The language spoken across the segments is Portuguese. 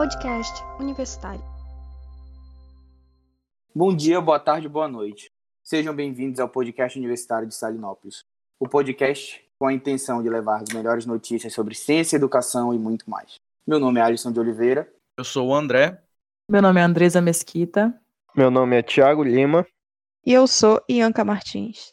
Podcast Universitário. Bom dia, boa tarde, boa noite. Sejam bem-vindos ao podcast Universitário de Salinópolis. O podcast com a intenção de levar as melhores notícias sobre ciência, educação e muito mais. Meu nome é Alisson de Oliveira. Eu sou o André. Meu nome é Andresa Mesquita. Meu nome é Tiago Lima. E eu sou Ianca Martins.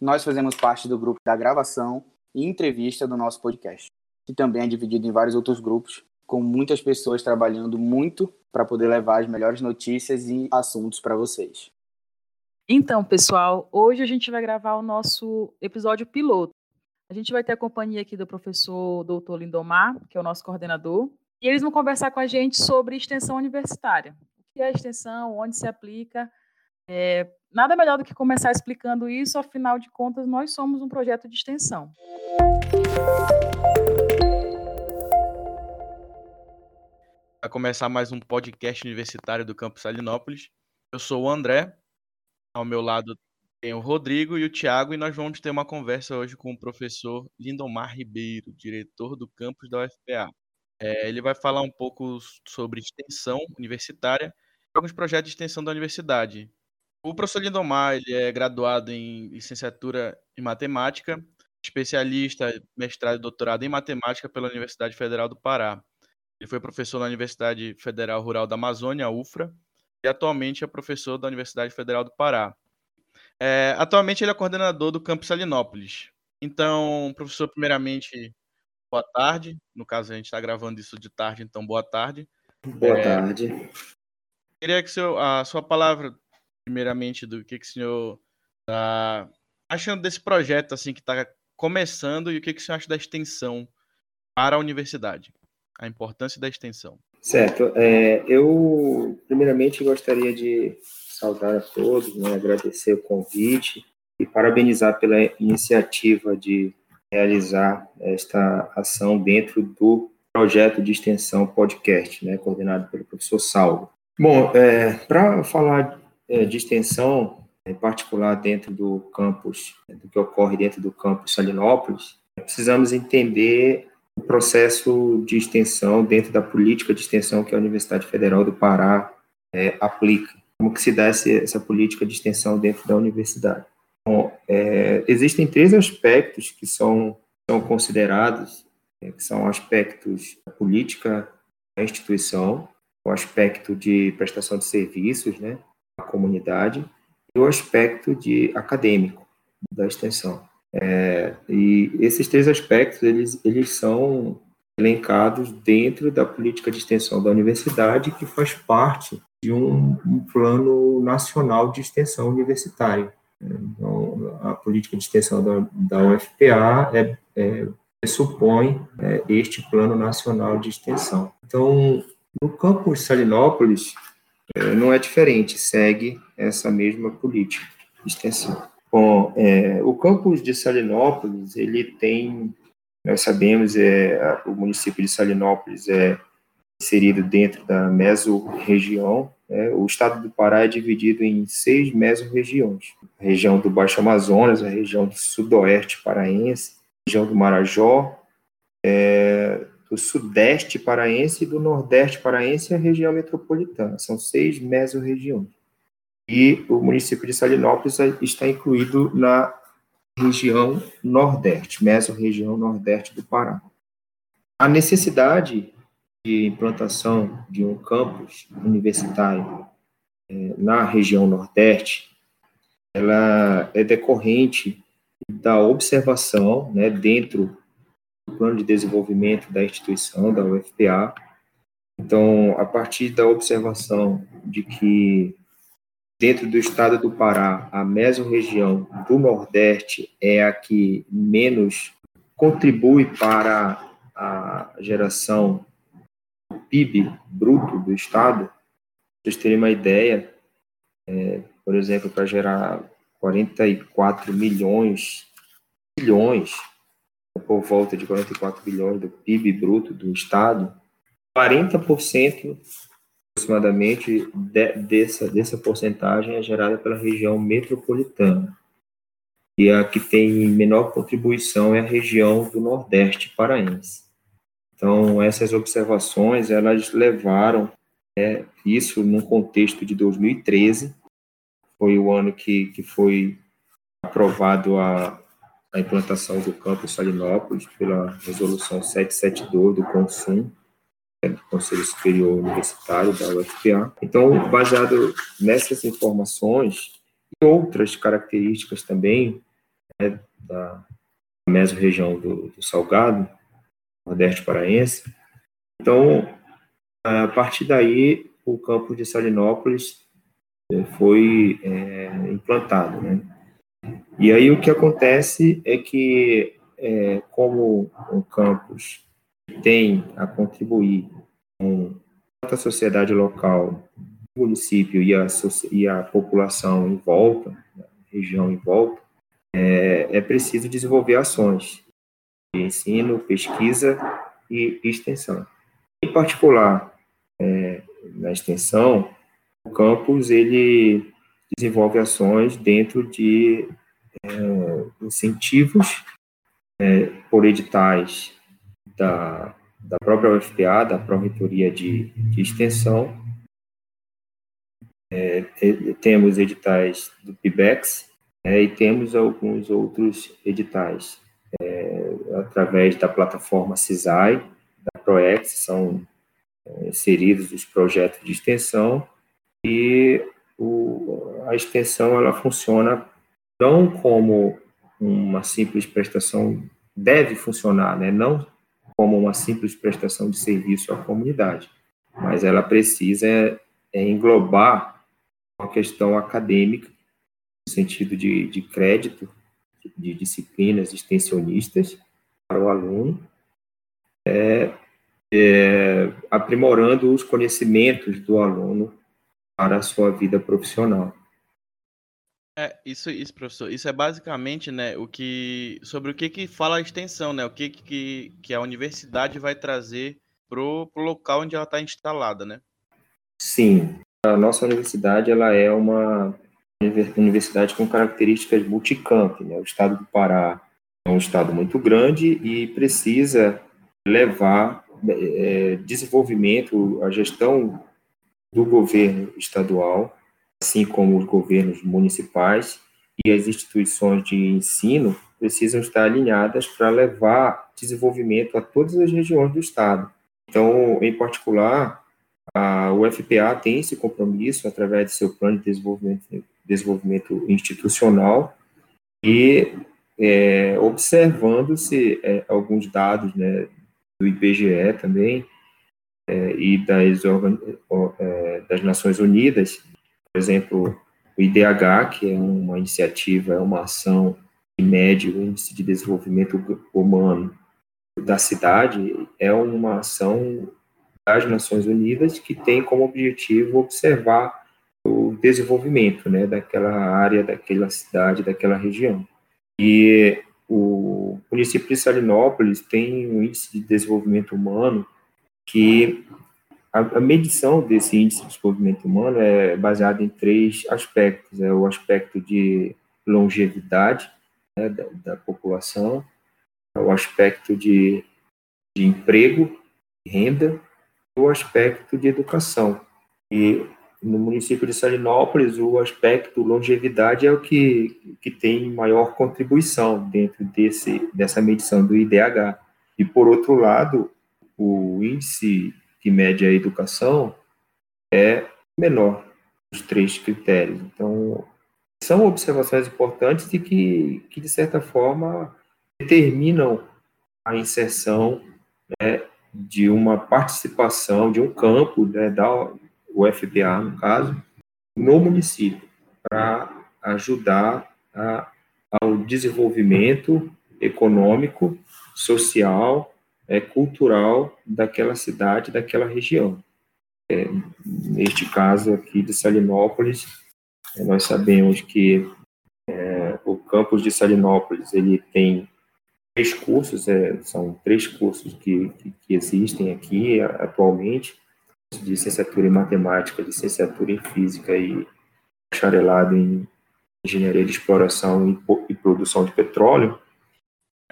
Nós fazemos parte do grupo da gravação e entrevista do nosso podcast, que também é dividido em vários outros grupos, com muitas pessoas trabalhando muito para poder levar as melhores notícias e assuntos para vocês. Então, pessoal, hoje a gente vai gravar o nosso episódio piloto. A gente vai ter a companhia aqui do professor Dr. Lindomar, que é o nosso coordenador, e eles vão conversar com a gente sobre extensão universitária. O que é extensão, onde se aplica. É, nada melhor do que começar explicando isso, afinal de contas, nós somos um projeto de extensão. Vai começar mais um podcast universitário do Campus Salinópolis. Eu sou o André, ao meu lado tem o Rodrigo e o Tiago, e nós vamos ter uma conversa hoje com o professor Lindomar Ribeiro, diretor do campus da UFPA. É, ele vai falar um pouco sobre extensão universitária e alguns projetos de extensão da universidade. O professor Lindomar ele é graduado em licenciatura em matemática, especialista, mestrado e doutorado em matemática pela Universidade Federal do Pará. Ele foi professor na Universidade Federal Rural da Amazônia, UFRA, e atualmente é professor da Universidade Federal do Pará. É, atualmente ele é coordenador do campus Salinópolis. Então, professor, primeiramente, boa tarde. No caso, a gente está gravando isso de tarde, então boa tarde. Boa é, tarde. Queria que seu, a sua palavra, primeiramente, do que, que o senhor está achando desse projeto assim que está começando e o que, que o senhor acha da extensão para a universidade, a importância da extensão. Certo. É, eu, primeiramente, gostaria de saudar a todos, né, agradecer o convite e parabenizar pela iniciativa de realizar esta ação dentro do projeto de extensão podcast, né, coordenado pelo professor Salvo. Bom, é, para falar é, de extensão, em particular dentro do campus, do que ocorre dentro do campus Salinópolis, precisamos entender processo de extensão dentro da política de extensão que a Universidade Federal do Pará é, aplica. Como que se dá essa, essa política de extensão dentro da universidade? Bom, é, existem três aspectos que são, são considerados, é, que são aspectos da política da instituição, o aspecto de prestação de serviços né, à comunidade e o aspecto de acadêmico da extensão. É, e esses três aspectos, eles, eles são elencados dentro da política de extensão da universidade, que faz parte de um, um plano nacional de extensão universitária. Então, a política de extensão da, da UFPA é, é, pressupõe é, este plano nacional de extensão. Então, no campus Salinópolis, é, não é diferente, segue essa mesma política de extensão. Bom, é, o campus de Salinópolis, ele tem, nós sabemos, é, o município de Salinópolis é inserido dentro da mesorregião é, o estado do Pará é dividido em seis mesorregiões. A região do Baixo Amazonas, a região do sudoeste paraense, a região do Marajó, é, do sudeste paraense e do nordeste paraense e a região metropolitana. São seis mesorregiões. E o município de Salinópolis está incluído na região nordeste, mesorregião nordeste do Pará. A necessidade de implantação de um campus universitário é, na região Nordeste, ela é decorrente da observação, né, dentro do plano de desenvolvimento da instituição, da UFPA. Então, a partir da observação de que dentro do estado do Pará, a mesorregião do Nordeste é a que menos contribui para a geração PIB bruto do Estado, vocês terem uma ideia, é, por exemplo, para gerar 44 milhões, bilhões, por volta de 44 bilhões do PIB bruto do Estado, 40% aproximadamente de, dessa, dessa porcentagem é gerada pela região metropolitana. E a que tem menor contribuição é a região do Nordeste paraense. Então, essas observações, elas levaram é, isso num contexto de 2013, foi o ano que, que foi aprovado a, a implantação do campus Salinópolis pela resolução 772 do CONSUM, é, do Conselho Superior Universitário da UFPA. Então, baseado nessas informações e outras características também né, da mesorregião do, do Salgado, Nordeste Paraense, então, a partir daí, o campus de Salinópolis é, foi é, implantado, né? E aí o que acontece é que, é, como o campus tem a contribuir com a sociedade local, o município e a, e a população em volta, a região em volta, é, é preciso desenvolver ações de ensino, pesquisa e extensão. Em particular, é, na extensão, o campus ele desenvolve ações dentro de é, incentivos é, por editais da, da própria UFPA, da Pró-Reitoria de, de Extensão. É, temos editais do PIBEX é, e temos alguns outros editais é, através da plataforma CISAI, da PROEX, são é, inseridos os projetos de extensão e o, a extensão ela funciona não como uma simples prestação deve funcionar, né? não como uma simples prestação de serviço à comunidade, mas ela precisa é, é englobar uma questão acadêmica, no sentido de, de crédito, de disciplinas extensionistas para o aluno, é, é, aprimorando os conhecimentos do aluno para a sua vida profissional. É, isso, isso, professor. Isso é basicamente, né, o que sobre o que que fala a extensão, né? O que que, que a universidade vai trazer pro, pro local onde ela está instalada, né? Sim, a nossa universidade ela é uma universidade com características multicamp, né? O estado do Pará é um estado muito grande e precisa levar é, desenvolvimento, a gestão do governo estadual, assim como os governos municipais e as instituições de ensino precisam estar alinhadas para levar desenvolvimento a todas as regiões do estado. Então, em particular, a UFPA tem esse compromisso através de seu plano de desenvolvimento, desenvolvimento institucional e é, observando-se é, alguns dados né, do IBGE também, é, e das, é, das Nações Unidas, por exemplo, o IDH, que é uma iniciativa, é uma ação que mede o índice de desenvolvimento humano da cidade, é uma ação das Nações Unidas que tem como objetivo observar o desenvolvimento né, daquela área, daquela cidade, daquela região. E o município de Salinópolis tem um índice de desenvolvimento humano que a, a, medição desse índice de desenvolvimento humano é baseada em três aspectos: é o aspecto de longevidade né, da, da, população, é o aspecto de, de emprego, renda, e o aspecto de educação. E no município de Salinópolis, o aspecto longevidade é o que, que tem maior contribuição dentro desse, dessa medição do IDH. E, por outro lado, o índice que mede a educação é menor dos três critérios. Então, são observações importantes e que, que de certa forma, determinam a inserção né, de uma participação, de um campo né, da UFPA, no caso, no município, para ajudar a, ao desenvolvimento econômico, social é, cultural daquela cidade, daquela região. É, neste caso aqui de Salinópolis, é, nós sabemos que é, o campus de Salinópolis ele tem três cursos, é, são três cursos que, que, que, existem aqui atualmente, de licenciatura em matemática, licenciatura em física e bacharelado em engenharia de exploração e, e produção de petróleo,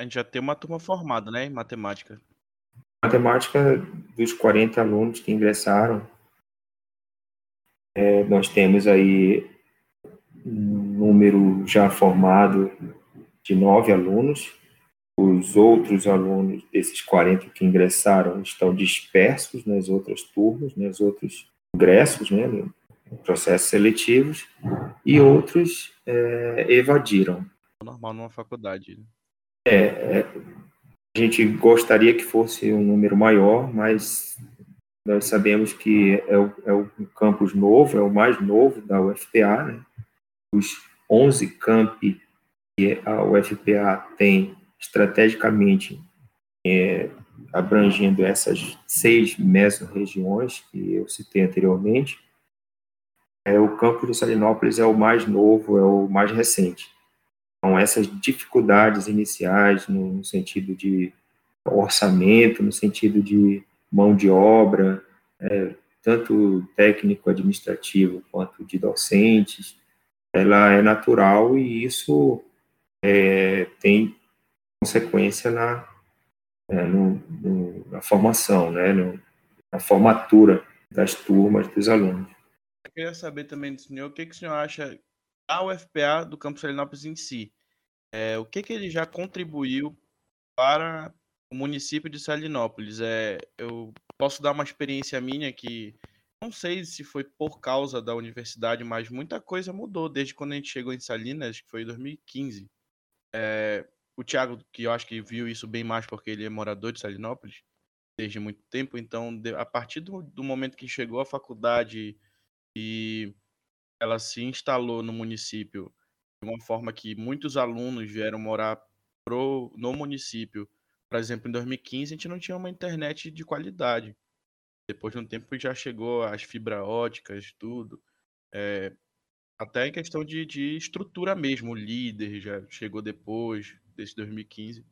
a gente já tem uma turma formada, né, em matemática. Matemática, dos 40 alunos que ingressaram, é, nós temos aí um número já formado de nove alunos. Os outros alunos desses 40 que ingressaram estão dispersos nas outras turmas, nos outros ingressos, né, processos seletivos, e outros é, evadiram. Normal numa faculdade. Né? É, é, a gente gostaria que fosse um número maior, mas nós sabemos que é o, é o campus novo, é o mais novo da UFPA, né? Os 11 campi que a UFPA tem estrategicamente é, abrangendo essas seis mesorregiões que eu citei anteriormente, é, o campus de Salinópolis é o mais novo, é o mais recente. Então, essas dificuldades iniciais no sentido de orçamento, no sentido de mão de obra, é, tanto técnico-administrativo quanto de docentes, ela é natural e isso é, tem consequência na, é, no, no, na formação, né, no, na formatura das turmas dos alunos. Eu queria saber também do senhor o que, que o senhor acha da UFPA do campus Salinópolis em si. É, o que, que ele já contribuiu para o município de Salinópolis? É, eu posso dar uma experiência minha que não sei se foi por causa da universidade, mas muita coisa mudou desde quando a gente chegou em Salinas, que foi em 2015. É, o Thiago, que eu acho que viu isso bem mais porque ele é morador de Salinópolis desde muito tempo, então a partir do, do momento que chegou a faculdade e ela se instalou no município de uma forma que muitos alunos vieram morar pro, no município. Por exemplo, em 2015 a gente não tinha uma internet de qualidade. Depois de um tempo já chegou as fibra óticas, tudo. É, até em questão de, de estrutura mesmo, o líder já chegou depois, desde 2015.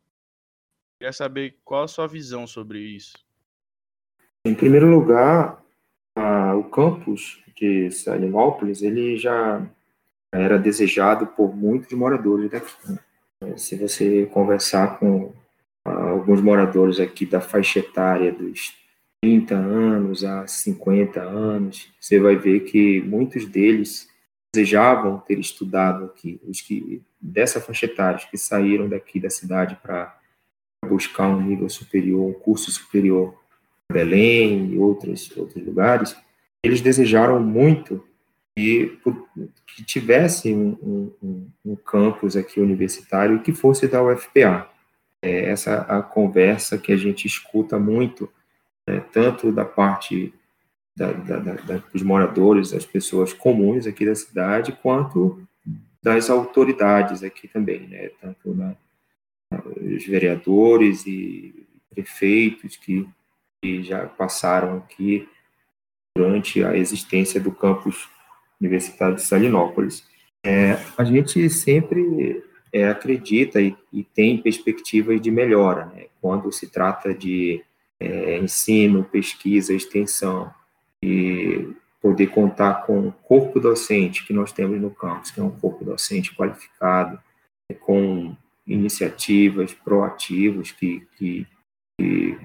Queria saber qual a sua visão sobre isso. Em primeiro lugar, o campus de Salinópolis, ele já era desejado por muitos moradores daqui. Né? Se você conversar com alguns moradores aqui da faixa etária dos 30 anos a 50 anos, você vai ver que muitos deles desejavam ter estudado aqui, os que dessa faixa etária, que saíram daqui da cidade para buscar um nível superior, um curso superior Belém e outros, outros lugares, eles desejaram muito que, que tivesse um, um, um campus aqui universitário que fosse da UFPA. É essa a conversa que a gente escuta muito, né, tanto da parte da, da, da, dos moradores, das pessoas comuns aqui da cidade, quanto das autoridades aqui também, né? Tanto na, os vereadores e prefeitos que, que já passaram aqui durante a existência do campus universitário de Salinópolis. É, a gente sempre é, acredita e, e, tem perspectivas de melhora, né? Quando se trata de é, ensino, pesquisa, extensão, e poder contar com o corpo docente que nós temos no campus, que é um corpo docente qualificado, com iniciativas proativas que, que, que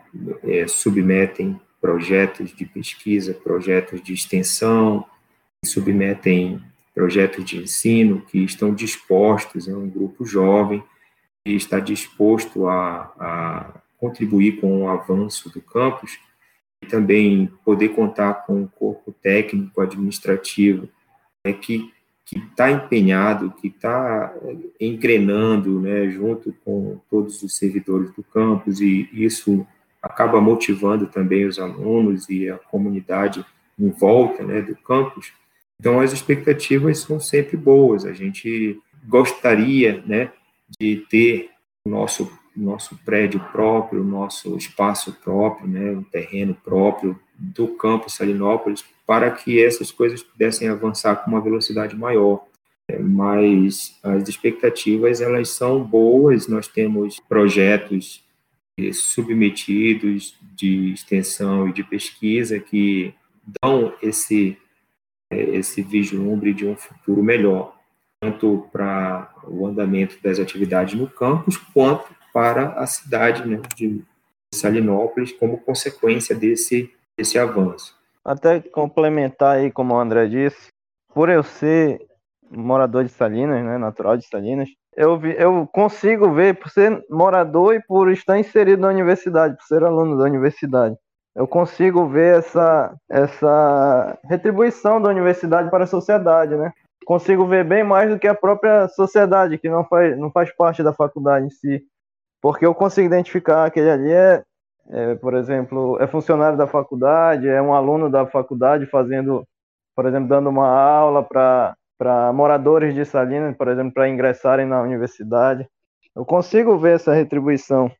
é, submetem projetos de pesquisa, projetos de extensão, submetem projetos de ensino, que estão dispostos, é um grupo jovem que está disposto a, a contribuir com o avanço do campus, também poder contar com um corpo técnico administrativo é, que que está empenhado, que está é, engrenando, né, junto com todos os servidores do campus e isso acaba motivando também os alunos e a comunidade em volta, né, do campus. Então as expectativas são sempre boas. A gente gostaria, né, de ter o nosso nosso prédio próprio, nosso espaço próprio, né, um terreno próprio do campus Salinópolis, para que essas coisas pudessem avançar com uma velocidade maior. É, mas as expectativas elas são boas. Nós temos projetos eh, submetidos de extensão e de pesquisa que dão esse eh, esse vislumbre de um futuro melhor, tanto para o andamento das atividades no campus quanto para a cidade né, de, Salinópolis como consequência desse, desse avanço. Até complementar aí, como o André disse, por eu ser morador de Salinas, né, natural de Salinas, eu, vi, eu consigo ver, por ser morador e por estar inserido na universidade, por ser aluno da universidade, eu consigo ver essa, essa retribuição da universidade para a sociedade, né? Consigo ver bem mais do que a própria sociedade, que não faz, não faz parte da faculdade em si. Porque eu consigo identificar aquele ali é, é, por exemplo, é funcionário da faculdade, é um aluno da faculdade fazendo, por exemplo, dando uma aula para moradores de Salinas, por exemplo, para ingressarem na universidade. Eu consigo ver essa retribuição.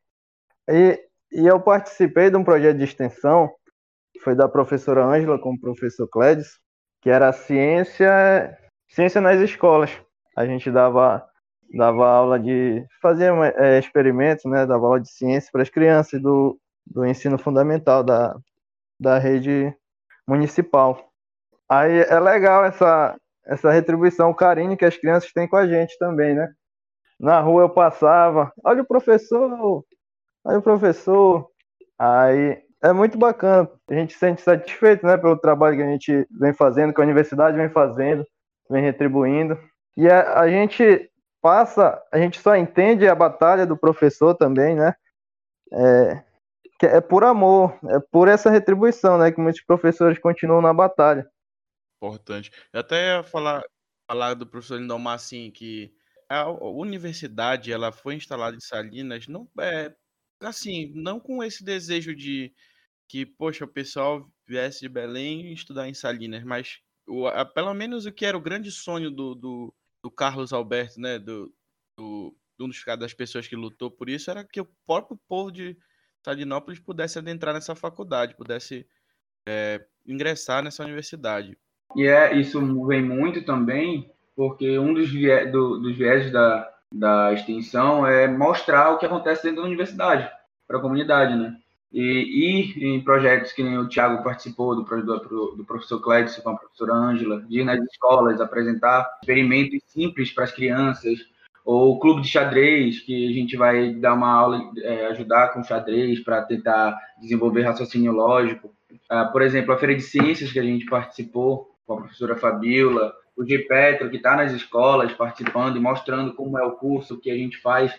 E, e eu participei de um projeto de extensão, foi da professora Ângela com o professor Clédes, que era ciência, ciência nas escolas. A gente dava, dava aula de. fazia é, experimentos, né? Dava aula de ciência para as crianças do, do ensino fundamental da, da rede municipal. Aí é legal essa, essa retribuição, o carinho que as crianças têm com a gente também, né? Na rua eu passava, olha o professor, olha o professor. Aí é muito bacana, a gente se sente satisfeito, né, pelo trabalho que a gente vem fazendo, que a universidade vem fazendo, vem retribuindo. E a, a gente passa, a gente só entende a batalha do professor também, né? É, é por amor, é por essa retribuição, né, que muitos professores continuam na batalha importante. Eu até ia falar, falar do professor Lindomar, assim, que a universidade, ela foi instalada em Salinas, não é, assim, não com esse desejo de que, poxa, o pessoal viesse de Belém estudar em Salinas, mas o, a, pelo menos o que era o grande sonho do, do, do Carlos Alberto, né, do, do, um dos das pessoas que lutou por isso, era que o próprio povo de Salinópolis pudesse adentrar nessa faculdade, pudesse é, ingressar nessa universidade. E é, isso vem muito também porque um dos, viés, do, dos viés da, da extensão é mostrar o que acontece dentro da universidade para a comunidade, né? E em projetos que nem o Tiago participou, do, do, do professor Clédio com a professora Ângela, de ir nas escolas, apresentar experimentos simples para as crianças, ou o clube de xadrez, que a gente vai dar uma aula, é, ajudar com xadrez para tentar desenvolver raciocínio lógico. Ah, por exemplo, a feira de ciências que a gente participou, com a professora Fabiola, o G. Petro, que está nas escolas participando e mostrando como é o curso que a gente faz.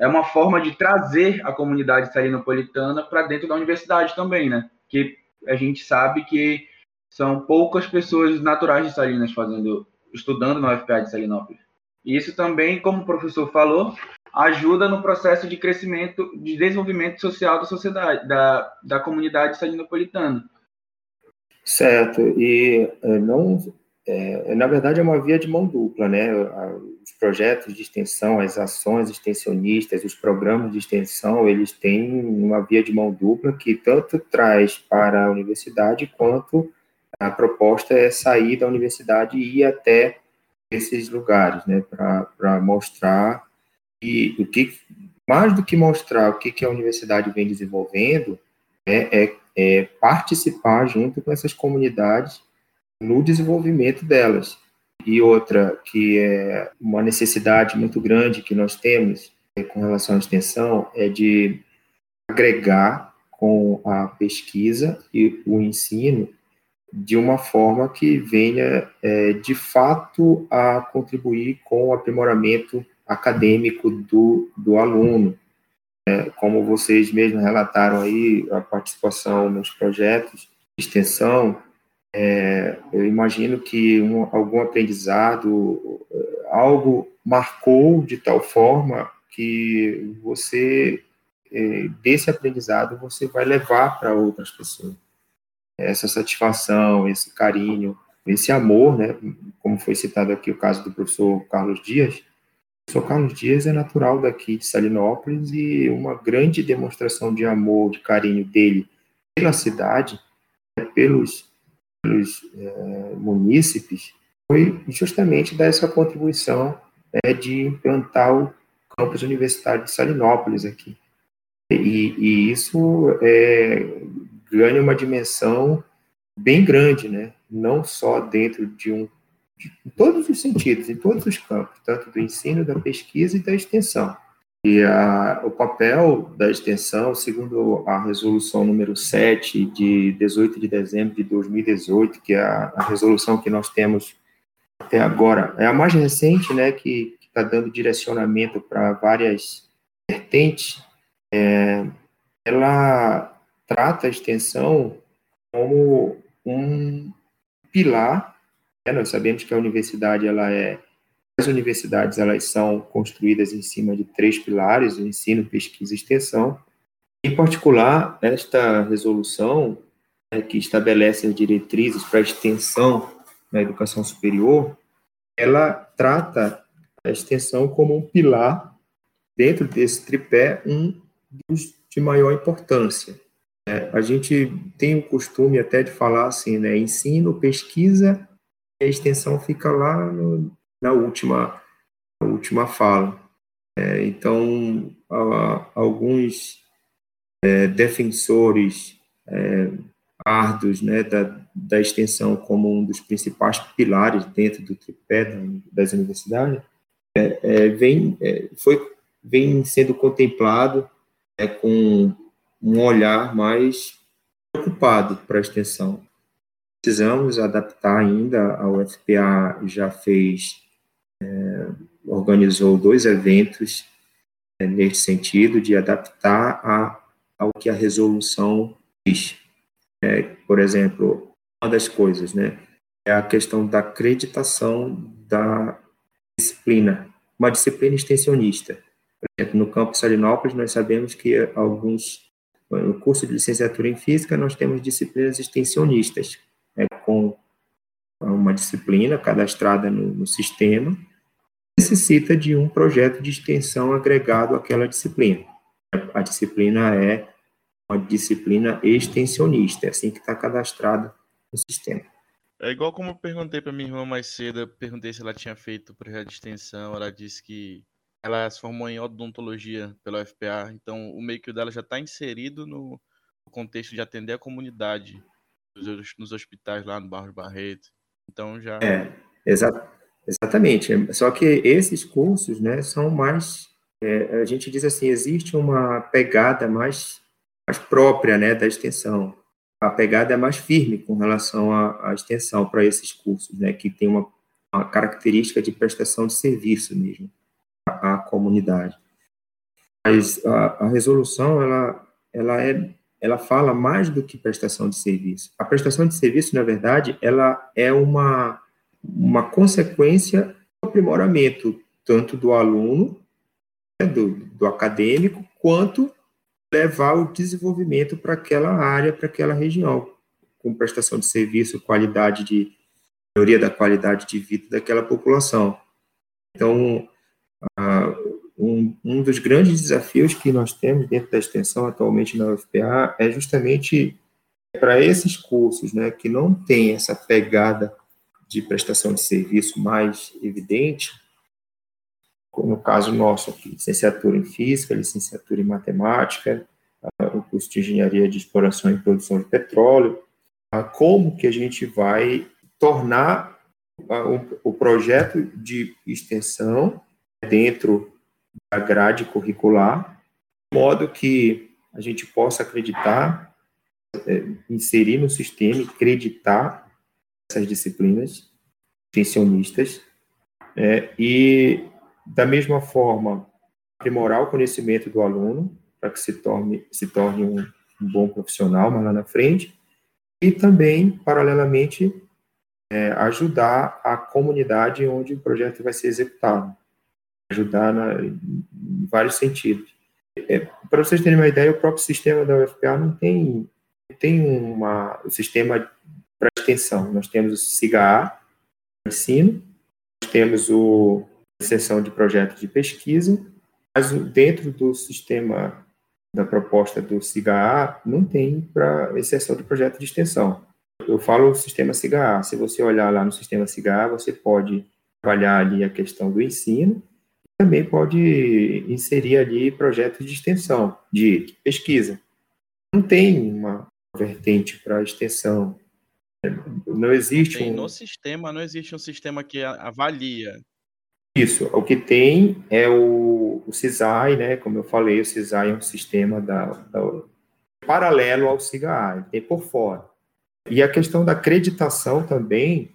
É uma forma de trazer a comunidade salinopolitana para dentro da universidade também, né? Que a gente sabe que são poucas pessoas naturais de Salinas fazendo, estudando na UFPA de Salinópolis. E isso também, como o professor falou, ajuda no processo de crescimento, de desenvolvimento social da sociedade, da, da comunidade salinopolitana. Certo, e eh, não, é, na verdade é uma via de mão dupla, né? Os projetos de extensão, as ações extensionistas, os programas de extensão, eles têm uma via de mão dupla que tanto traz para a universidade quanto a proposta é sair da universidade e ir até esses lugares, né? Para mostrar e o que mais do que mostrar o que, que a universidade vem desenvolvendo é, é é, participar junto com essas comunidades no desenvolvimento delas. E outra, que é uma necessidade muito grande que nós temos é, com relação à extensão, é de agregar com a pesquisa e o ensino de uma forma que venha, é, de fato, a contribuir com o aprimoramento acadêmico do, do aluno. É, como vocês mesmos relataram aí, a participação nos projetos de extensão, é, eu imagino que um, algum aprendizado, é, algo marcou de tal forma que você, é, desse aprendizado, você vai levar para outras pessoas. Essa satisfação, esse carinho, esse amor, né, como foi citado aqui o caso do professor Carlos Dias, professor Carlos Dias é natural daqui de Salinópolis e uma grande demonstração de amor, de carinho dele pela cidade, né, pelos é, munícipes, foi justamente dar essa contribuição né, de implantar o campus universitário de Salinópolis aqui. E, e isso é, ganha uma dimensão bem grande, né? não só dentro de um em todos os sentidos, em todos os campos, tanto do ensino, da pesquisa e da extensão. E a, o papel da extensão, segundo a resolução número 7 de 18 de dezembro de 2018, que é a, a resolução que nós temos até agora, é a mais recente, né, que está dando direcionamento para várias vertentes, é, ela trata a extensão como um pilar. Né, nós sabemos que a universidade ela é as universidades elas são construídas em cima de três pilares: o ensino, pesquisa e extensão. Em particular, esta resolução né, que estabelece as diretrizes para a extensão na educação superior, ela trata a extensão como um pilar dentro desse tripé, um dos de maior importância. É, a gente tem o costume até de falar assim, né, ensino, pesquisa, e a extensão fica lá no, na última, na última fala. É, então, alguns é, defensores é, árduos né, da, da extensão como um dos principais pilares dentro do tripé das universidades, é, é, vem, é, foi, vem sendo contemplado com um olhar mais preocupado para a extensão. Precisamos adaptar ainda, a UFPA já fez é, organizou dois eventos é, nesse sentido de adaptar a, ao que a resolução diz. É, por exemplo, uma das coisas, né, é a questão da acreditação da disciplina, uma disciplina extensionista. Por exemplo, no campus Salinópolis, nós sabemos que alguns, no curso de licenciatura em física, nós temos disciplinas extensionistas, né, com uma disciplina cadastrada no, no sistema, necessita de um projeto de extensão agregado àquela disciplina. A disciplina é uma disciplina extensionista, é assim que está cadastrada no sistema. É igual como eu perguntei para minha irmã mais cedo, perguntei se ela tinha feito o projeto de extensão, ela disse que ela se formou em odontologia pela UFPA, então o meio que dela já está inserido no contexto de atender a comunidade nos hospitais lá no Barros Barreto. Então já. É, exato. Exatamente. Só que esses cursos, né, são mais, é, a gente diz assim, existe uma pegada mais, mais própria, né, da extensão. A pegada é mais firme com relação à, à extensão para esses cursos, né, que tem uma, uma, característica de prestação de serviço mesmo à, à comunidade. Mas a, a resolução, ela, ela é ela fala mais do que prestação de serviço. A prestação de serviço, na verdade, ela é uma uma consequência do aprimoramento tanto do aluno, né, do, do acadêmico, quanto levar o desenvolvimento para aquela área, para aquela região, com prestação de serviço, qualidade de melhoria da qualidade de vida daquela população. Então, um, um dos grandes desafios que nós temos dentro da extensão atualmente na UFPA é justamente para esses cursos, né, que não tem essa pegada de prestação de serviço mais evidente, no caso nosso aqui, licenciatura em Física, licenciatura em Matemática, o curso de Engenharia de Exploração e Produção de Petróleo, como que a gente vai tornar o projeto de extensão dentro da grade curricular, de modo que a gente possa acreditar, é, inserir no sistema acreditar essas disciplinas extensionistas é, e, da mesma forma, aprimorar o conhecimento do aluno para que se torne, se torne um, um bom profissional mais lá na frente e também, paralelamente, é, ajudar a comunidade onde o projeto vai ser executado. Ajudar na, em vários sentidos. É, para vocês terem uma ideia, o próprio sistema da UFPA não tem, tem uma, um sistema para extensão. Nós temos o SIGA-A, ensino, nós temos o, seção de projetos de pesquisa, mas dentro do sistema da proposta do SIGA-A não tem para exceção de projeto de extensão. Eu falo o sistema SIGA-A. Se você olhar lá no sistema SIGA-A, você pode trabalhar ali a questão do ensino, também pode inserir ali projetos de extensão, de pesquisa. Não tem uma vertente para extensão, não existe Tem um... no sistema, não existe um sistema que avalia. Isso, o que tem é o, o CISAI, né? Como eu falei, o CISAI é um sistema da, da paralelo ao SIGA-AI, tem por fora. E a questão da acreditação também,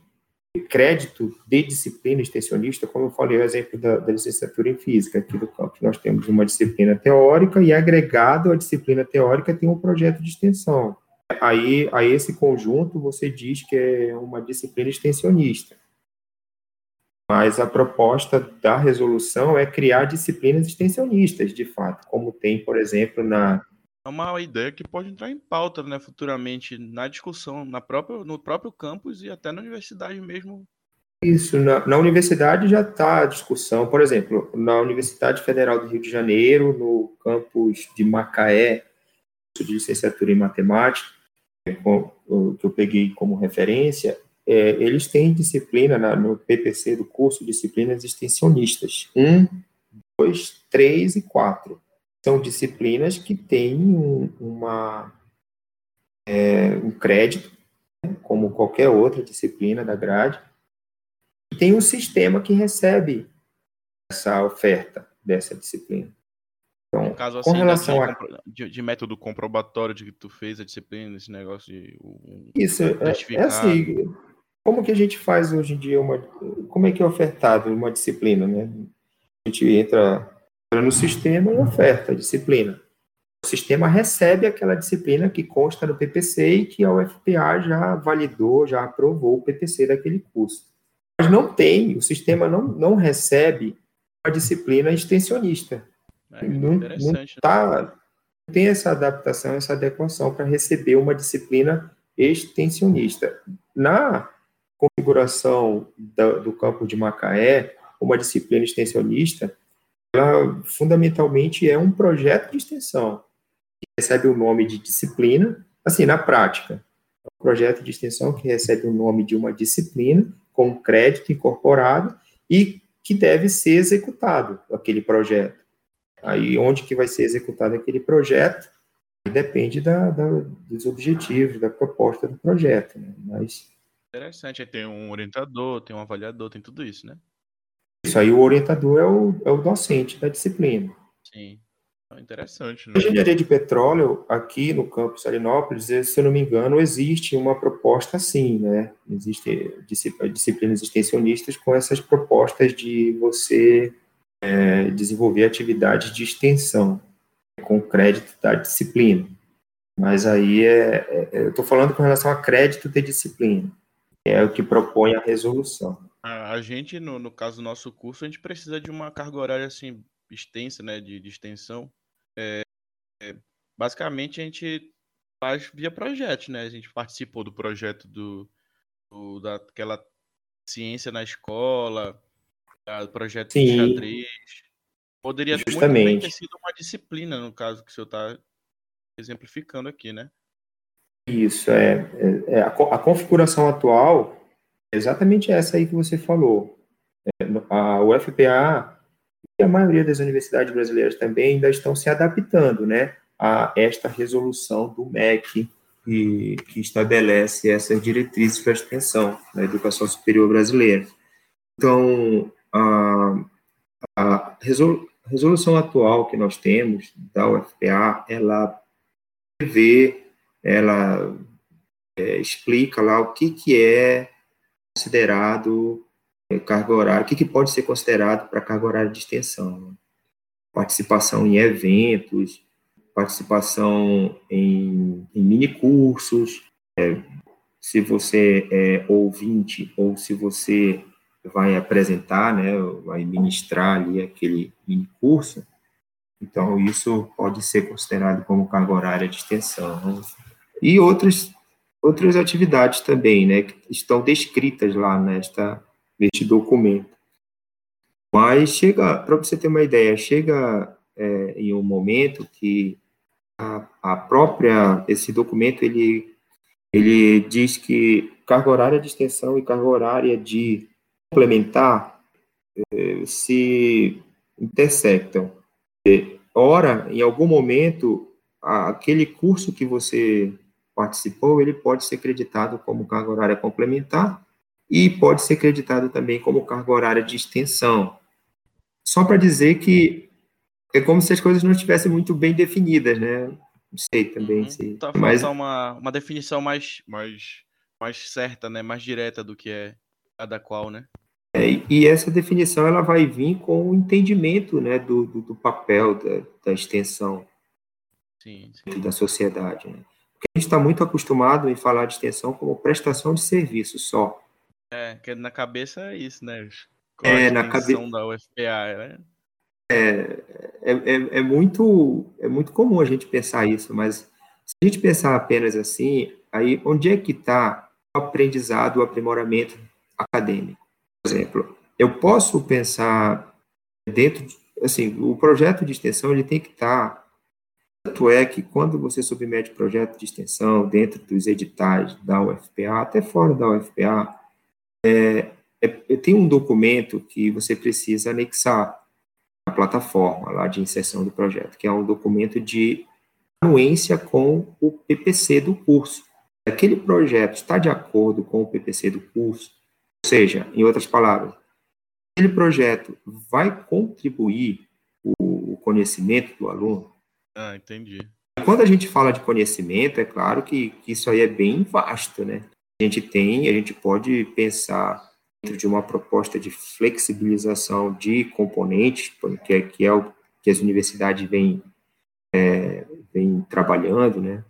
crédito de disciplina extensionista, como eu falei, o exemplo da, da, licenciatura em física aqui do campo, nós temos uma disciplina teórica e agregado à disciplina teórica tem um projeto de extensão. Aí, a esse conjunto, você diz que é uma disciplina extensionista. Mas a proposta da resolução é criar disciplinas extensionistas, de fato, como tem, por exemplo, na. É uma ideia que pode entrar em pauta, né, futuramente, na discussão, na própria, no próprio campus e até na universidade mesmo. Isso, na, na universidade já está a discussão, por exemplo, na Universidade Federal do Rio de Janeiro, no campus de Macaé, de licenciatura em matemática, que eu peguei como referência, é, eles têm disciplina na, no PPC do curso disciplinas extensionistas. Um, dois, três e quatro. São disciplinas que têm um, uma, é, um crédito, né, como qualquer outra disciplina da grade, e tem um sistema que recebe essa oferta dessa disciplina. Então, no caso, assim, com relação a... de, de, método comprobatório de que tu fez a disciplina, esse negócio de... Um, Isso, é, é assim, como que a gente faz hoje em dia uma... Como é que é ofertado uma disciplina, né? A gente entra no sistema e oferta a disciplina. O sistema recebe aquela disciplina que consta no PPC e que a UFPA já validou, já aprovou o PPC daquele curso. Mas não tem, o sistema não, não recebe a disciplina extensionista. É não, não, né? tá, tem essa adaptação, essa adequação para receber uma disciplina extensionista. Na configuração do, do campo de Macaé, uma disciplina extensionista, ela fundamentalmente é um projeto de extensão, que recebe o nome de disciplina, assim, na prática. É um projeto de extensão que recebe o nome de uma disciplina, com crédito incorporado, e que deve ser executado, aquele projeto. Aí, onde que vai ser executado aquele projeto, depende da, da, dos objetivos, da proposta do projeto, né? Mas... Interessante, aí tem um orientador, tem um avaliador, tem tudo isso, né? Isso aí, o orientador é o, é o docente da disciplina. Sim, é interessante. Né? A engenharia de petróleo, aqui no campus Salinópolis, se eu não me engano, existe uma proposta assim, né? Existem disciplinas extensionistas com essas propostas de você é, desenvolver atividades de extensão com crédito da disciplina. Mas aí é, é eu estou falando com relação a crédito de disciplina, que é o que propõe a resolução. A, a gente, no, no caso do nosso curso, a gente precisa de uma carga horária assim extensa, né, de, de extensão. É, é, basicamente, a gente faz via projeto, né? A gente participou do projeto do, do daquela ciência na escola, o projeto Sim. de xadrez. Poderia Justamente. muito ter sido uma disciplina, no caso que o senhor está exemplificando aqui, né? Isso, é, é, é a, a, configuração atual é exatamente essa aí que você falou. É, a UFPA e a maioria das universidades brasileiras também ainda estão se adaptando, né, a esta resolução do MEC que, que estabelece essas diretrizes para a extensão da educação superior brasileira. Então, a, a resolução atual que nós temos da UFPA, ela vê, ela é, explica lá o que, que é considerado é, carga horária, o que, que pode ser considerado para carga horária de extensão. Né? Participação em eventos, participação em, em mini cursos, é, se você é ouvinte ou se você vai apresentar, né, vai ministrar ali aquele mini curso, então isso pode ser considerado como carga horária de extensão. Né? E outras, outras atividades também, né, que estão descritas lá nesta, neste documento. Mas chega, para você ter uma ideia, chega é, em um momento que a, a própria, esse documento, ele, ele diz que carga horária de extensão e carga horária de complementar eh, se intersectam. Ora, em algum momento, aquele curso que você participou, ele pode ser creditado como carga horária complementar e pode ser creditado também como carga horária de extensão. só para dizer que é como se as coisas não estivessem muito bem definidas, né? Não sei também Uhum. se. Tá mas uma, uma definição mais, mais, mais certa, né? Mais direta do que é cada qual, né? É, e- essa definição ela vai vir com o entendimento né, do, do, do papel da, da extensão Sim, sim. da sociedade. Né? Porque a gente está muito acostumado em falar de extensão como prestação de serviço só. É, que na cabeça é isso, né? Qual É, na extensão da UFPA, né? É, é, é, muito, é muito comum a gente pensar isso, mas se a gente pensar apenas assim, aí onde é que está o aprendizado, o aprimoramento acadêmico? Por exemplo, eu posso pensar dentro, de- assim, o projeto de extensão ele tem que estar tanto é que quando você submete projeto de extensão dentro dos editais da UFPA, até fora da UFPA, é, é, tem um documento que você precisa anexar na plataforma lá de inserção do projeto, que é um documento de anuência com o PPC do curso. Aquele projeto está de acordo com o PPC do curso, seja, em outras palavras, aquele projeto vai contribuir o, o conhecimento do aluno. Ah, entendi. Quando a gente fala de conhecimento, é claro que, que isso aí é bem vasto, né? A gente tem, a gente pode pensar dentro de uma proposta de flexibilização de componentes, que é, que é o que as universidades vêm, é, vêm trabalhando, né?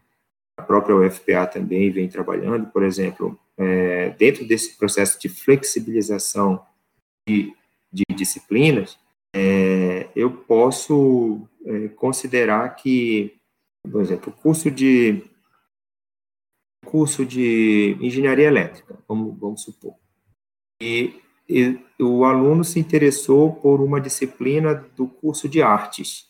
A própria UFPA também vem trabalhando, por exemplo, é, dentro desse processo de flexibilização de, de disciplinas, é, eu posso é, considerar que, por exemplo, o curso de curso de engenharia elétrica, vamos, vamos supor, e, e o aluno se interessou por uma disciplina do curso de artes,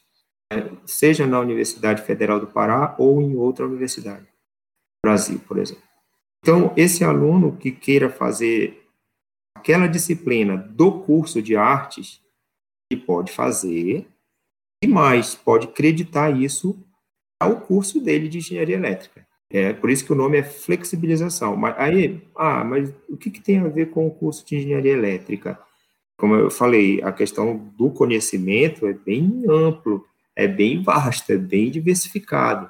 né, seja na Universidade Federal do Pará ou em outra universidade, Brasil, por exemplo. Então, esse aluno que queira fazer aquela disciplina do curso de artes, ele pode fazer e mais, pode acreditar isso ao curso dele de engenharia elétrica. É por isso que o nome é flexibilização. Mas aí, ah, mas o que, que tem a ver com o curso de engenharia elétrica? Como eu falei, a questão do conhecimento é bem amplo, é bem vasto, é bem diversificado.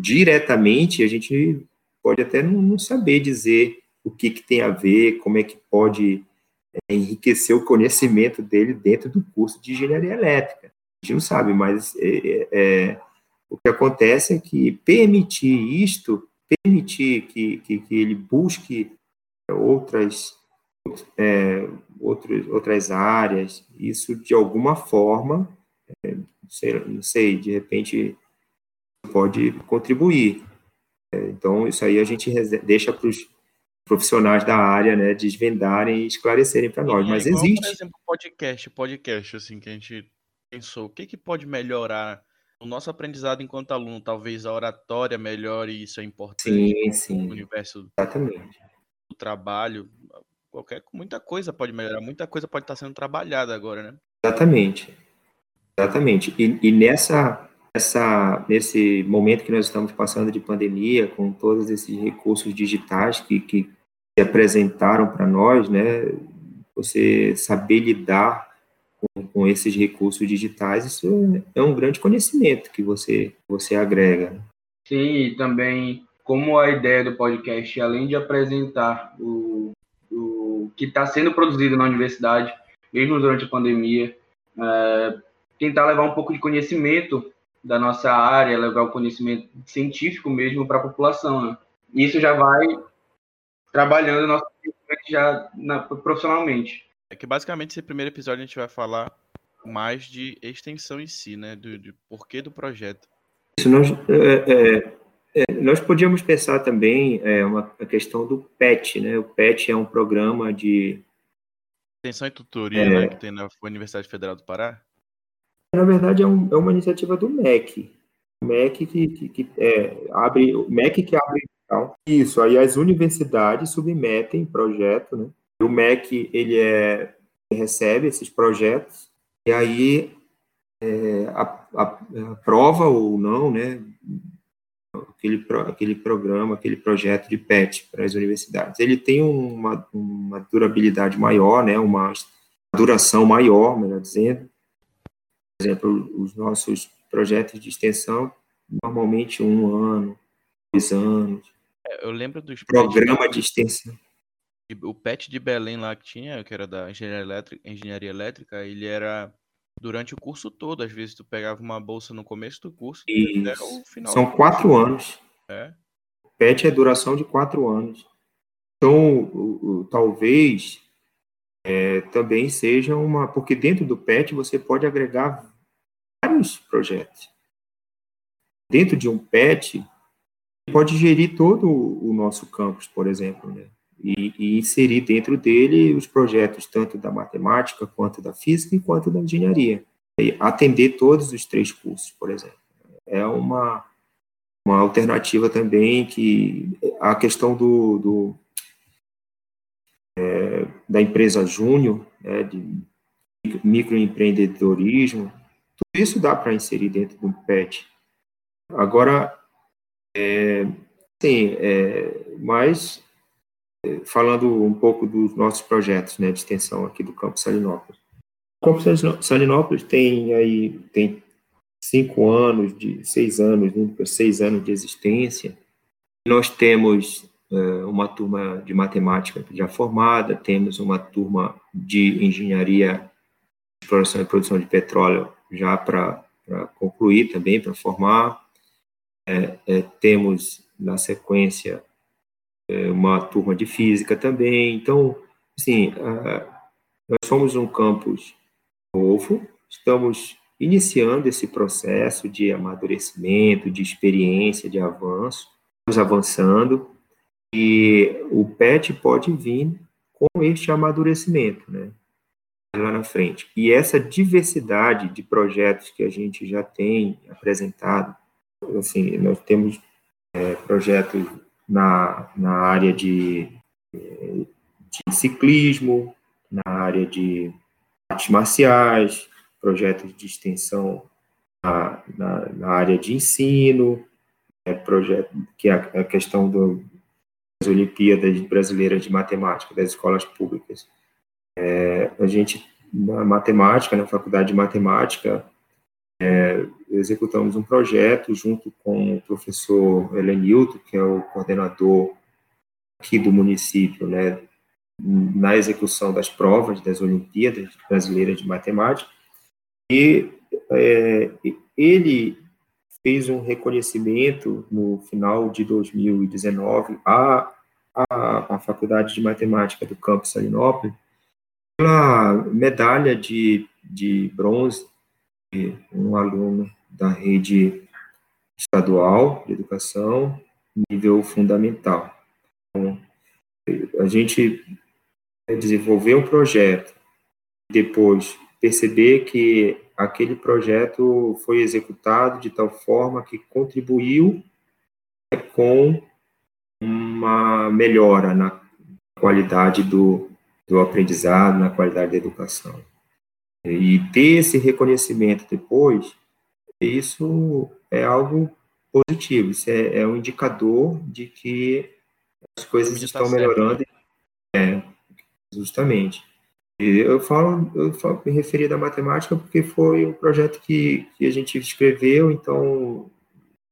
Diretamente, a gente pode até não, não saber dizer o que, que tem a ver, como é que pode é, enriquecer o conhecimento dele dentro do curso de engenharia elétrica. A gente não sabe, mas é, é, o que acontece é que permitir isto, permitir que, que, que ele busque outras, é, outras áreas, isso de alguma forma, é, sei, não sei, de repente pode contribuir. É, então, isso aí a gente deixa para os profissionais da área, né, desvendarem e esclarecerem para nós. Mas é igual, Por existe. exemplo, podcast, podcast, assim, que a gente pensou, o que que pode melhorar o nosso aprendizado enquanto aluno? Talvez a oratória melhore, isso é importante Sim, no sim, universo exatamente. do trabalho. Qualquer, muita coisa pode melhorar, muita coisa pode estar sendo trabalhada agora, né? Exatamente. Exatamente. E, e nessa, essa, nesse momento que nós estamos passando de pandemia, com todos esses recursos digitais que, que se apresentaram para nós, né, você saber lidar com, com esses recursos digitais, isso é um grande conhecimento que você, você agrega. Sim, e também como a ideia do podcast, além de apresentar o, o que está sendo produzido na universidade, mesmo durante a pandemia, é, tentar levar um pouco de conhecimento da nossa área, levar o conhecimento científico mesmo para a população. Né? Isso já vai trabalhando nosso conhecimento já na, profissionalmente. É que basicamente esse primeiro episódio a gente vai falar mais de extensão em si, né? Do, do porquê do projeto. Isso nós, é, é, é, nós podíamos pensar também é, uma, a questão do PET, né? O PET é um programa de Extensão e tutoria, É. né? Que tem na Universidade Federal do Pará. Na verdade, é, um- é uma iniciativa do MEC. O MEC que, que- que, é, abre, MEC que abre então, isso. Aí as universidades submetem projeto, né? O MEC ele é recebe esses projetos e aí é, aprova ou não, né? Aquele, aquele programa, aquele projeto de PET para as universidades. Ele tem uma, uma durabilidade maior, né? Uma duração maior, melhor dizendo Por exemplo, os nossos projetos de extensão, normalmente um ano, dois anos. É, eu lembro dos programa de extensão. O PET de Belém lá que tinha, que era da engenharia elétrica, engenharia elétrica, ele era durante o curso todo. Às vezes tu pegava uma bolsa no começo do curso e até o final. São quatro anos. É. PET é duração de quatro anos. Então, talvez é, também seja uma. Porque dentro do PET você pode agregar vários projetos. Dentro de um PET, pode gerir todo o nosso campus, por exemplo, né? E, e, inserir dentro dele os projetos tanto da matemática, quanto da física, quanto da engenharia. E atender todos os três cursos, por exemplo. É uma, uma alternativa também que a questão do, do da empresa júnior, né, de microempreendedorismo, tudo isso dá para inserir dentro do PET. Agora, é, sim, é, mas é, falando um pouco dos nossos projetos né, de extensão aqui do Campo Salinópolis. O Campo Salinópolis tem aí tem cinco anos, de seis anos, seis anos de existência. Nós temos uma turma de matemática já formada, temos uma turma de engenharia, exploração e produção de petróleo já para concluir também, para formar. É, é, temos, na sequência, é, uma turma de física também. Então, assim, nós somos um campus novo, estamos iniciando esse processo de amadurecimento, de experiência, de avanço, estamos avançando, e o PET pode vir com este amadurecimento, né? Lá na frente. E essa diversidade de projetos que a gente já tem apresentado, assim, nós temos é, projetos na, na área de, de ciclismo, na área de artes marciais, projetos de extensão na, na, na área de ensino, é, projeto, que é a, a questão do, das Olimpíadas Brasileiras de Matemática das escolas públicas. É, a gente, na matemática, na faculdade de matemática, é, executamos um projeto junto com o professor Helenilton, que é o coordenador aqui do município, né, na execução das provas das Olimpíadas Brasileiras de Matemática, e é, ele fez um reconhecimento no final de 2019 à, à, à Faculdade de Matemática do Campus Salinópolis pela medalha de, de bronze um aluno da rede estadual de educação, nível fundamental. Então, a gente desenvolver um projeto, depois perceber que aquele projeto foi executado de tal forma que contribuiu com uma melhora na qualidade do, do aprendizado, na qualidade da educação. E ter esse reconhecimento depois, isso é algo positivo, isso é, é um indicador de que as coisas estão tá melhorando. É, justamente. E eu falo, eu falo, me referi da matemática porque foi um projeto que, que a gente escreveu, então,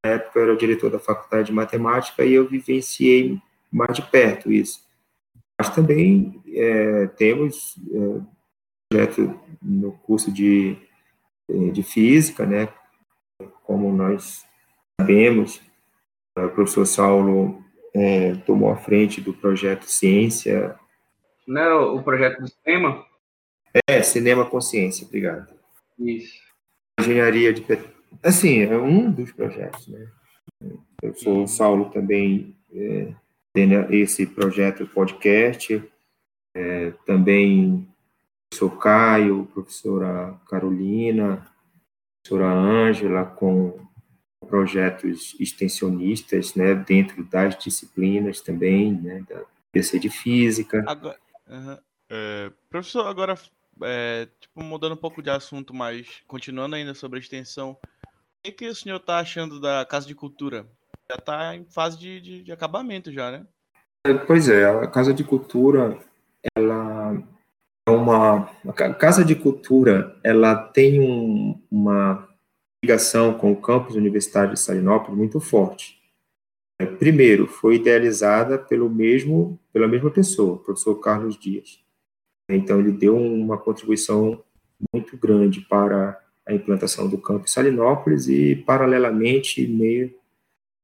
na época eu era o diretor da faculdade de matemática e eu vivenciei mais de perto isso. Mas também é, temos é, projeto no curso de, eh, de física, né? Como nós sabemos, o professor Saulo é, tomou a frente do projeto Ciência. Não era o projeto do cinema? É, Cinema Consciência, obrigado. Isso. Engenharia de. Assim, é um dos projetos, né? O professor Saulo também é, esse projeto podcast, é, também professor Caio, professora Carolina, professora Ângela, com projetos extensionistas, né, dentro das disciplinas também, né, da PC de Física. Agora, é, professor, agora, é, tipo, mudando um pouco de assunto, mas continuando ainda sobre a extensão, o que, que o senhor está achando da Casa de Cultura? Já está em fase de, de, de acabamento já, né? Pois é, a Casa de Cultura, ela é uma A Casa de Cultura, ela tem um, uma ligação com o campus universitário de Salinópolis muito forte. É, primeiro, foi idealizada pelo mesmo, pela mesma pessoa, o professor Carlos Dias. Então, ele deu uma contribuição muito grande para a implantação do campus Salinópolis e, paralelamente, meio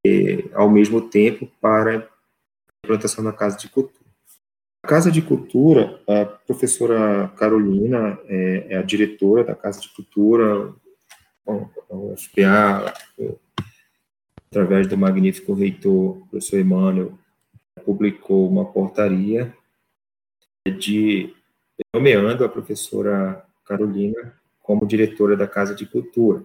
eh, ao mesmo tempo, para a implantação da Casa de Cultura. A Casa de Cultura, a professora Carolina é, é a diretora da Casa de Cultura, a UFPA, através do magnífico reitor, professor Emmanuel, publicou uma portaria de nomeando a professora Carolina como diretora da Casa de Cultura.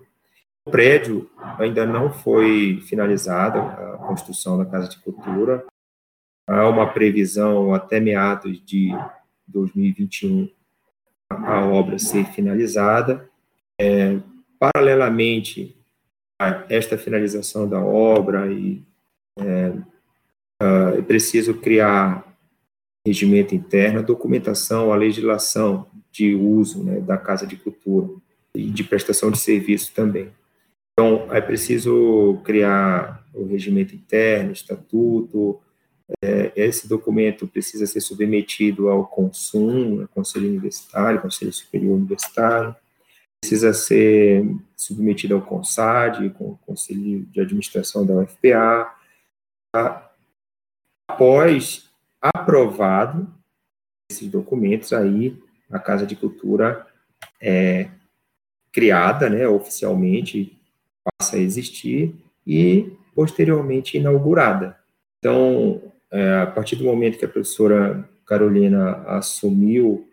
O prédio ainda não foi finalizado, a construção da Casa de Cultura. Há uma previsão até meados de 2021 a obra ser finalizada. É, paralelamente a esta finalização da obra e é, é preciso criar regimento interno, documentação, a legislação de uso né, da Casa de Cultura e de prestação de serviço também. Então, é preciso criar o regimento interno, estatuto, é, esse documento precisa ser submetido ao consumo, ao Conselho Universitário, Conselho Superior Universitário, precisa ser submetido ao CONSAD, com Conselho de Administração da UFPA. Após aprovado esses documentos, aí a Casa de Cultura é criada, né, oficialmente, passa a existir e posteriormente inaugurada. Então, é, a partir do momento que a professora Carolina assumiu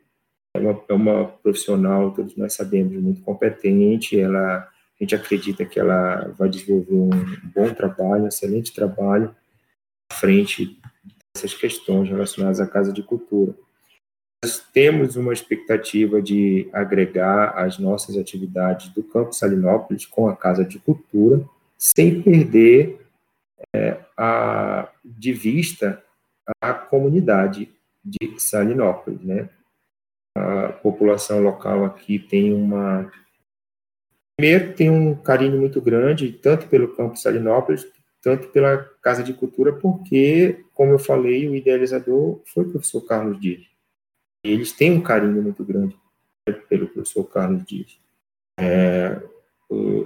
é uma, é uma profissional, todos nós sabemos, muito competente, ela, a gente acredita que ela vai desenvolver um bom trabalho, um excelente trabalho à frente dessas questões relacionadas à Casa de Cultura. Temos uma expectativa de agregar as nossas atividades do Campo Salinópolis com a Casa de Cultura, sem perder é, a, de vista a comunidade de Salinópolis, né? a população local aqui tem uma. Primeiro, tem um carinho muito grande, tanto pelo Campo Salinópolis, tanto pela Casa de Cultura, porque, como eu falei, o idealizador foi o professor Carlos Dias. Eles têm um carinho muito grande pelo professor Carlos Dias. É,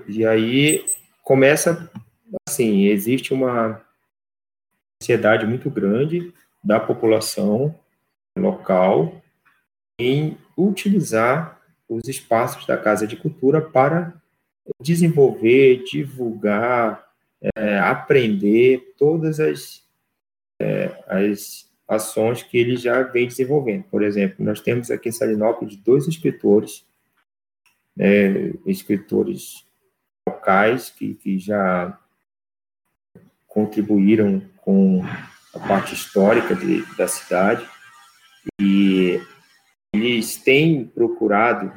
e aí começa assim, existe uma ansiedade muito grande da população local em utilizar os espaços da Casa de Cultura para desenvolver, divulgar, é, aprender todas as, é, as ações que ele já vem desenvolvendo. Por exemplo, nós temos aqui em Salinópolis dois escritores, é, escritores locais que, que já contribuíram com a parte histórica de, da cidade e eles têm procurado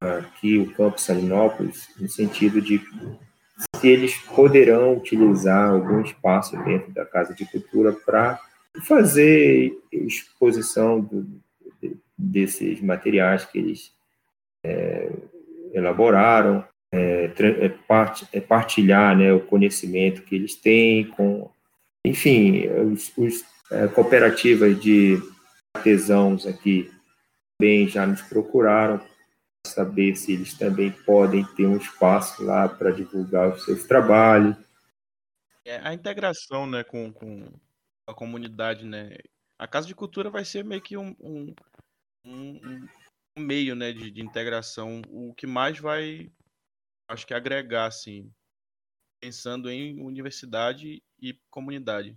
aqui o Campo Salinópolis no sentido de se eles poderão utilizar algum espaço dentro da Casa de Cultura para fazer exposição do, desses materiais que eles é, elaboraram, é, é, part, é, partilhar né, o conhecimento que eles têm com, enfim, os, os é, cooperativas de artesãos aqui também já nos procuraram saber se eles também podem ter um espaço lá para divulgar os seus trabalhos. É, a integração né, com, com a comunidade, né? A Casa de Cultura vai ser meio que um, um, um, um meio né, de, de integração, o que mais vai, acho que agregar, assim, pensando em universidade e comunidade.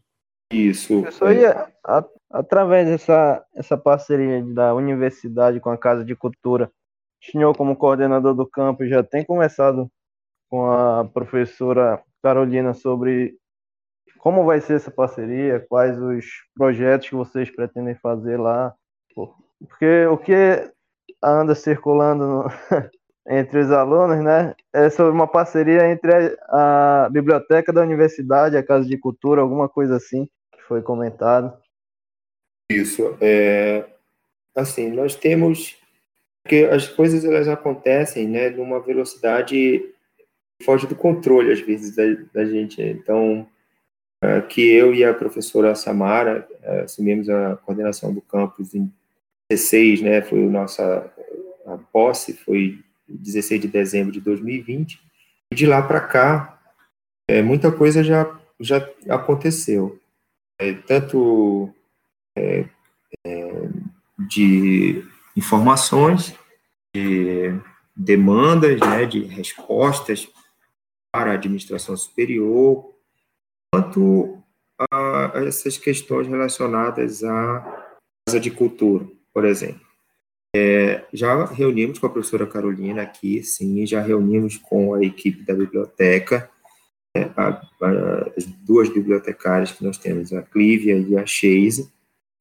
Isso. Isso aí, a, através dessa essa parceria da universidade com a Casa de Cultura, o senhor, como coordenador do campo, já tem conversado com a professora Carolina sobre como vai ser essa parceria, quais os projetos que vocês pretendem fazer lá, porque o que anda circulando no, entre os alunos, né, é sobre uma parceria entre a, a biblioteca da universidade, a Casa de Cultura, alguma coisa assim foi comentado. Isso. É, assim, nós temos porque as coisas elas acontecem, né, numa velocidade que foge do controle às vezes da, da gente. Então, uh, que eu e a professora Samara uh, assumimos a coordenação do campus em 16, né, foi a nossa a posse foi 16 de dezembro de 2020. E de lá para cá, é, muita coisa já já aconteceu, é, tanto é, é de informações, de demandas, né, de respostas para a administração superior, quanto a essas questões relacionadas à casa de cultura, por exemplo. É, já reunimos com a professora Carolina aqui, sim, já reunimos com a equipe da biblioteca, é, a, a, as duas bibliotecárias que nós temos, a Clívia e a Cheise,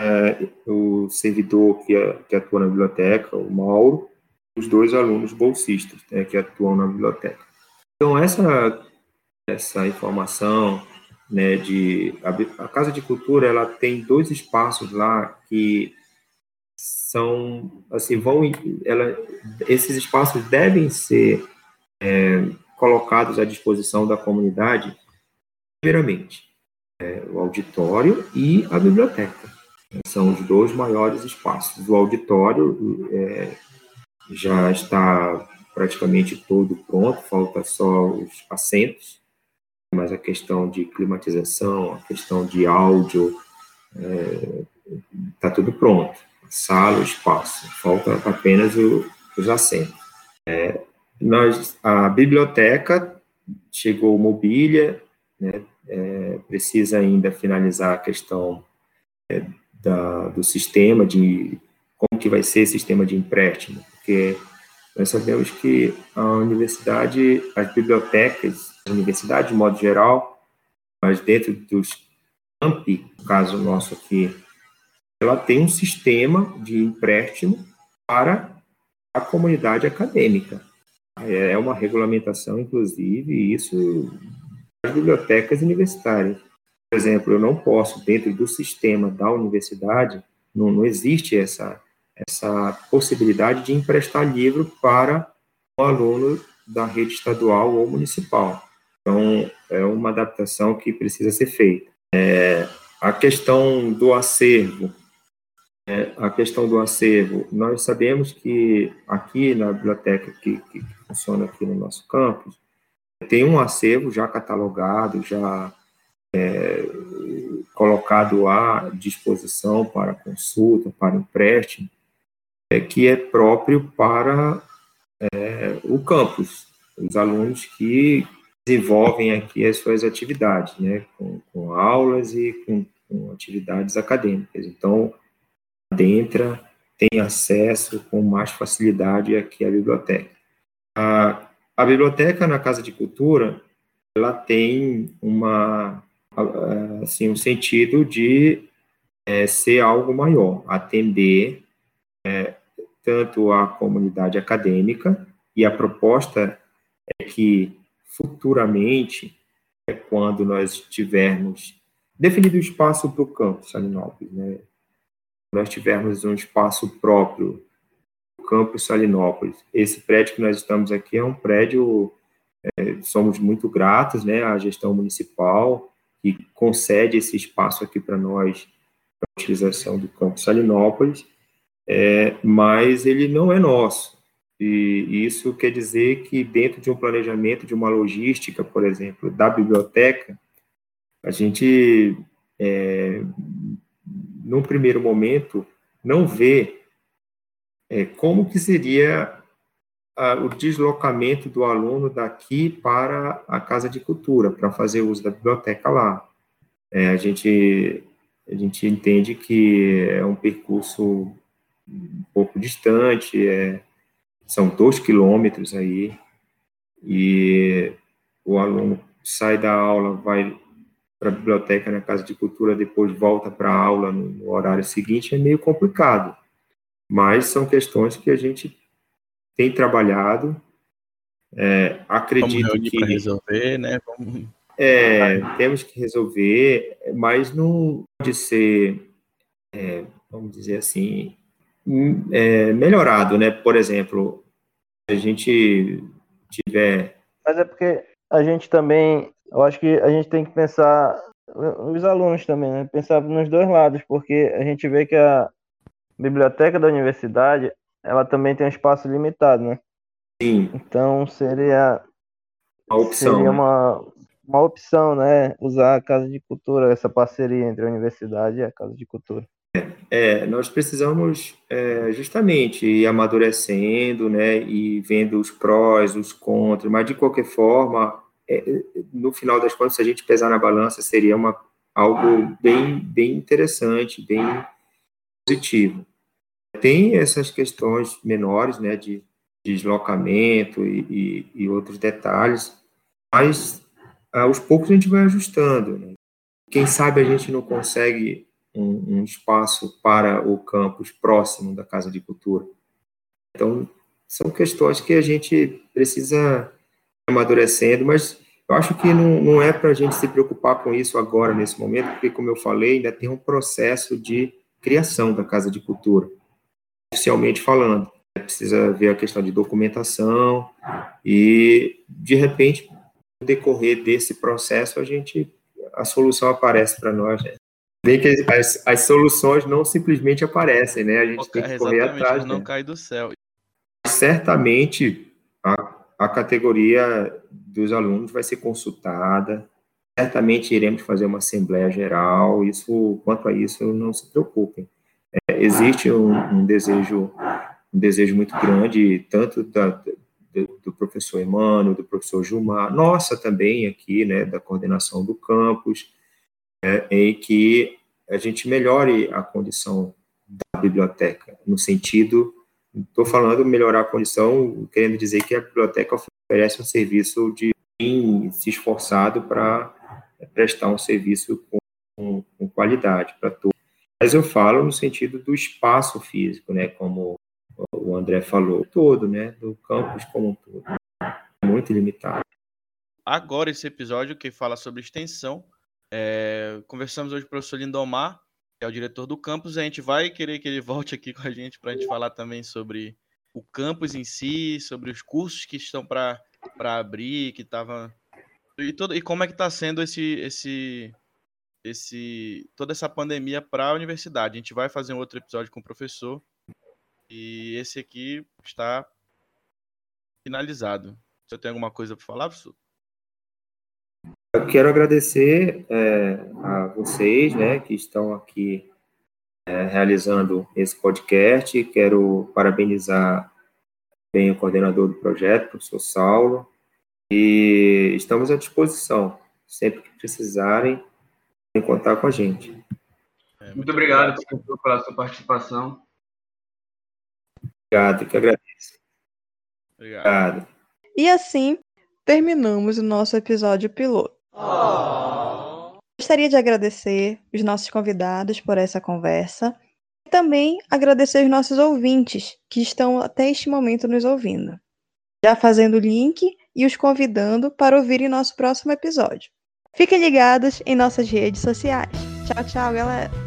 é, o servidor que, que, atua na biblioteca, o Mauro, os dois alunos bolsistas né, que atuam na biblioteca. Então, essa, essa informação né, de... A, a, Casa de Cultura, ela tem dois espaços lá que são, assim, vão... Ela, esses espaços devem ser é, colocados à disposição da comunidade, primeiramente, é, o auditório e a biblioteca. São os dois maiores espaços. O auditório é, já está praticamente todo pronto, falta só os assentos, mas a questão de climatização, a questão de áudio, está é, tudo pronto. Sala, espaço, falta apenas o, os assentos. É, nós, a biblioteca chegou mobília, né, é, precisa ainda finalizar a questão é, da, do sistema de como que vai ser o sistema de empréstimo, porque nós sabemos que a universidade, as bibliotecas, a universidade de modo geral, mas dentro dos campi, no caso nosso aqui, ela tem um sistema de empréstimo para a comunidade acadêmica. É uma regulamentação, inclusive, isso as bibliotecas universitárias. Por exemplo, eu não posso, dentro do sistema da universidade, não, não existe essa, essa possibilidade de emprestar livro para um aluno da rede estadual ou municipal. Então, é uma adaptação que precisa ser feita. É, a questão do acervo, é, a questão do acervo, nós sabemos que aqui na biblioteca que, que funciona aqui no nosso campus, tem um acervo já catalogado, já é, colocado à disposição para consulta, para empréstimo, é, que é próprio para é, o campus, os alunos que desenvolvem aqui as suas atividades, né, com, com aulas e com, com, atividades acadêmicas. Então, adentra, tem acesso com mais facilidade aqui à biblioteca. A, a biblioteca na Casa de Cultura, ela tem uma assim, um sentido de é, ser algo maior, atender é, tanto a comunidade acadêmica, e a proposta é que futuramente, é quando nós tivermos definido o espaço para o campus Salinópolis, né? nós tivermos um espaço próprio o campus Salinópolis. Esse prédio que nós estamos aqui é um prédio, é, somos muito gratos né, à gestão municipal, que concede esse espaço aqui para nós, para a utilização do Campo Salinópolis, é, mas ele não é nosso. E isso quer dizer que dentro de um planejamento, de uma logística, por exemplo, da biblioteca, a gente, é, num primeiro momento, não vê é, como que seria o deslocamento do aluno daqui para a Casa de Cultura, para fazer uso da biblioteca lá. É, a, gente, a gente entende que é um percurso um pouco distante, é, são dois quilômetros aí, e o aluno sai da aula, vai para a biblioteca na Casa de Cultura, depois volta para a aula no, no horário seguinte, é meio complicado. Mas são questões que a gente tem trabalhado. É, acredito Vamos que resolver, né? Vamos... É, temos que resolver, mas não pode ser, é, vamos dizer assim, é, melhorado, né? Por exemplo, a gente tiver. Mas é porque a gente também, eu acho que a gente tem que pensar, os alunos também, né? Pensar nos dois lados, porque a gente vê que a biblioteca da universidade, ela também tem um espaço limitado, né? Sim. Então seria uma opção. Seria né? uma, uma opção, né? Usar a Casa de Cultura, essa parceria entre a universidade e a Casa de Cultura. É, nós precisamos é, justamente ir amadurecendo, né, e vendo os prós, os contras, mas de qualquer forma, é, no final das contas, se a gente pesar na balança, seria uma, algo bem, bem interessante, bem positivo. Tem essas questões menores, né, de deslocamento e, e, e outros detalhes, mas aos poucos a gente vai ajustando. Né? Quem sabe a gente não consegue um, um, espaço para o campus próximo da Casa de Cultura. Então, são questões que a gente precisa amadurecendo, mas eu acho que não, não é para a gente se preocupar com isso agora, nesse momento, porque, como eu falei, ainda tem um processo de criação da Casa de Cultura, oficialmente falando. Precisa ver a questão de documentação e, de repente, no decorrer desse processo, a gente a solução aparece para nós. Né? Vê que as, as soluções não simplesmente aparecem, né? A gente tem que correr atrás. Não né? cai do céu. Certamente a, a categoria dos alunos vai ser consultada. Certamente iremos fazer uma assembleia geral. Isso, quanto a isso, não se preocupem. É, existe um, um, desejo, um desejo muito grande, tanto da, do, do professor Emmanuel, do professor Gilmar, nossa também aqui, né, da coordenação do campus, é, em que a gente melhore a condição da biblioteca, no sentido, estou falando melhorar a condição, querendo dizer que a biblioteca oferece um serviço de se esforçado para prestar um serviço com, com qualidade para todos. Mas eu falo no sentido do espaço físico, né, como o André falou, todo, né, do campus como um todo. Muito limitado. Agora esse episódio que fala sobre extensão, é, conversamos hoje com o professor Lindomar, que é o diretor do campus, e a gente vai querer que ele volte aqui com a gente para a gente falar também sobre o campus em si, sobre os cursos que estão para abrir, que estava e, todo, e como é que está sendo esse, esse, esse, toda essa pandemia para a universidade. A gente vai fazer um outro episódio com o professor e esse aqui está finalizado. Você tem alguma coisa para falar, professor? Eu quero agradecer é, a vocês, né, que estão aqui é, realizando esse podcast. Quero parabenizar bem o coordenador do projeto, o professor Saulo, e estamos à disposição. Sempre que precisarem, contar com a gente. É, muito, muito obrigado, professor, pela sua participação. Obrigado, que agradeço. Obrigado. E assim terminamos o nosso episódio piloto. Oh. Gostaria de agradecer os nossos convidados por essa conversa e também agradecer os nossos ouvintes que estão até este momento nos ouvindo. Já fazendo o link e os convidando para ouvirem nosso próximo episódio. Fiquem ligados em nossas redes sociais. Tchau, tchau, galera!